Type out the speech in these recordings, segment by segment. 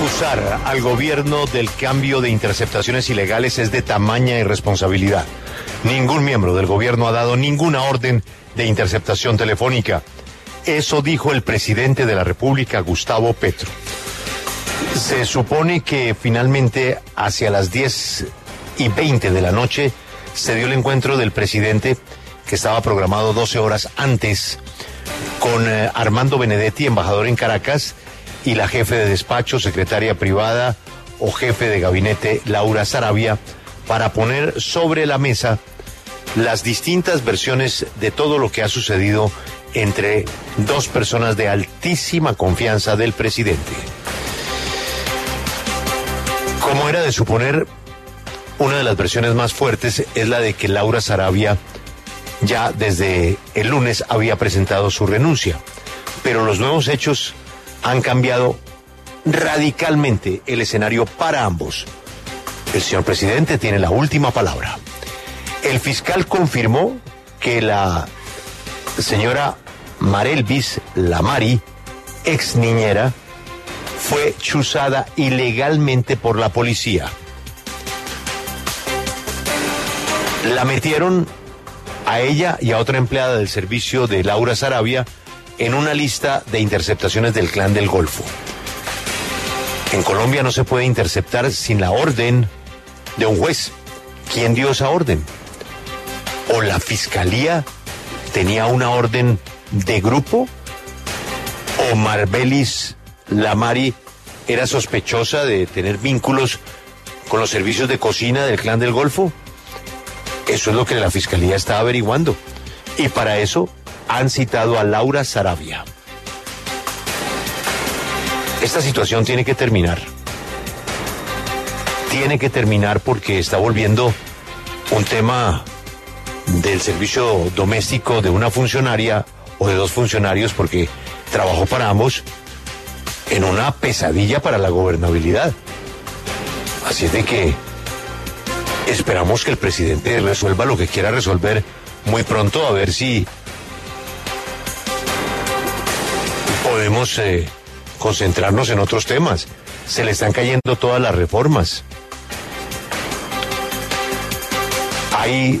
Acusar al gobierno del cambio de interceptaciones ilegales es de tamaña irresponsabilidad. Ningún miembro del gobierno ha dado ninguna orden de interceptación telefónica. Eso dijo el presidente de la República, Gustavo Petro. Se supone que finalmente hacia las 10 y 20 de la noche se dio el encuentro del presidente que estaba programado 12 horas antes con eh, Armando Benedetti, embajador en Caracas, y la jefe de despacho, secretaria privada o jefe de gabinete, Laura Sarabia, para poner sobre la mesa las distintas versiones de todo lo que ha sucedido entre dos personas de altísima confianza del presidente. Como era de suponer, una de las versiones más fuertes es la de que Laura Sarabia ya desde el lunes había presentado su renuncia, pero los nuevos hechos han cambiado radicalmente el escenario para ambos. El señor presidente tiene la última palabra. El fiscal confirmó que la señora Marelvis Lamari, ex niñera, fue chuzada ilegalmente por la policía. La metieron a ella y a otra empleada del servicio de Laura Sarabia en una lista de interceptaciones del clan del Golfo. En Colombia no se puede interceptar sin la orden de un juez. ¿Quién dio esa orden? ¿O la fiscalía tenía una orden de grupo? ¿O Marbelis Lamari era sospechosa de tener vínculos con los servicios de cocina del clan del Golfo? Eso es lo que la fiscalía está averiguando. Y para eso han citado a Laura Sarabia. Esta situación tiene que terminar. Tiene que terminar porque está volviendo un tema del servicio doméstico de una funcionaria o de dos funcionarios porque trabajó para ambos en una pesadilla para la gobernabilidad. Así es de que esperamos que el presidente resuelva lo que quiera resolver muy pronto a ver si podemos eh, concentrarnos en otros temas. Se le están cayendo todas las reformas. Hay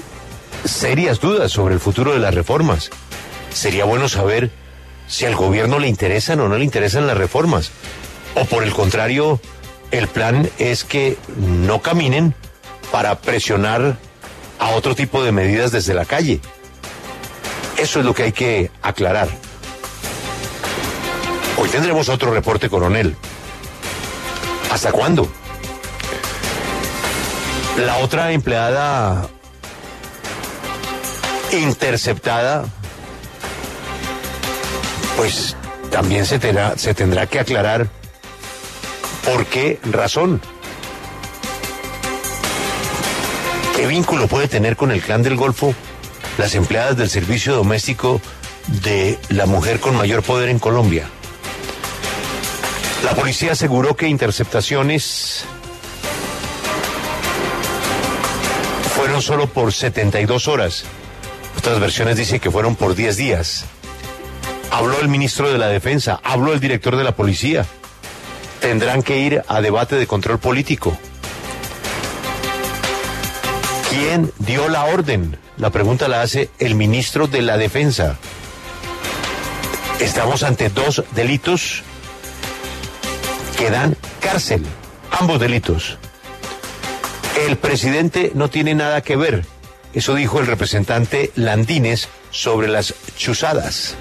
serias dudas sobre el futuro de las reformas. Sería bueno saber si al gobierno le interesan o no le interesan las reformas. O por el contrario, el plan es que no caminen para presionar a otro tipo de medidas desde la calle. Eso es lo que hay que aclarar. Hoy tendremos otro reporte, coronel. ¿Hasta cuándo? La otra empleada interceptada, pues también se tendrá, se tendrá que aclarar por qué razón. ¿Qué vínculo puede tener con el clan del Golfo las empleadas del servicio doméstico de la mujer con mayor poder en Colombia? La policía aseguró que interceptaciones fueron solo por 72 horas. Otras versiones dicen que fueron por 10 días. Habló el ministro de la Defensa, habló el director de la policía. Tendrán que ir a debate de control político. ¿Quién dio la orden? La pregunta la hace el ministro de la Defensa. Estamos ante dos delitos que dan cárcel, ambos delitos. El presidente no tiene nada que ver, eso dijo el representante Landines sobre las chuzadas.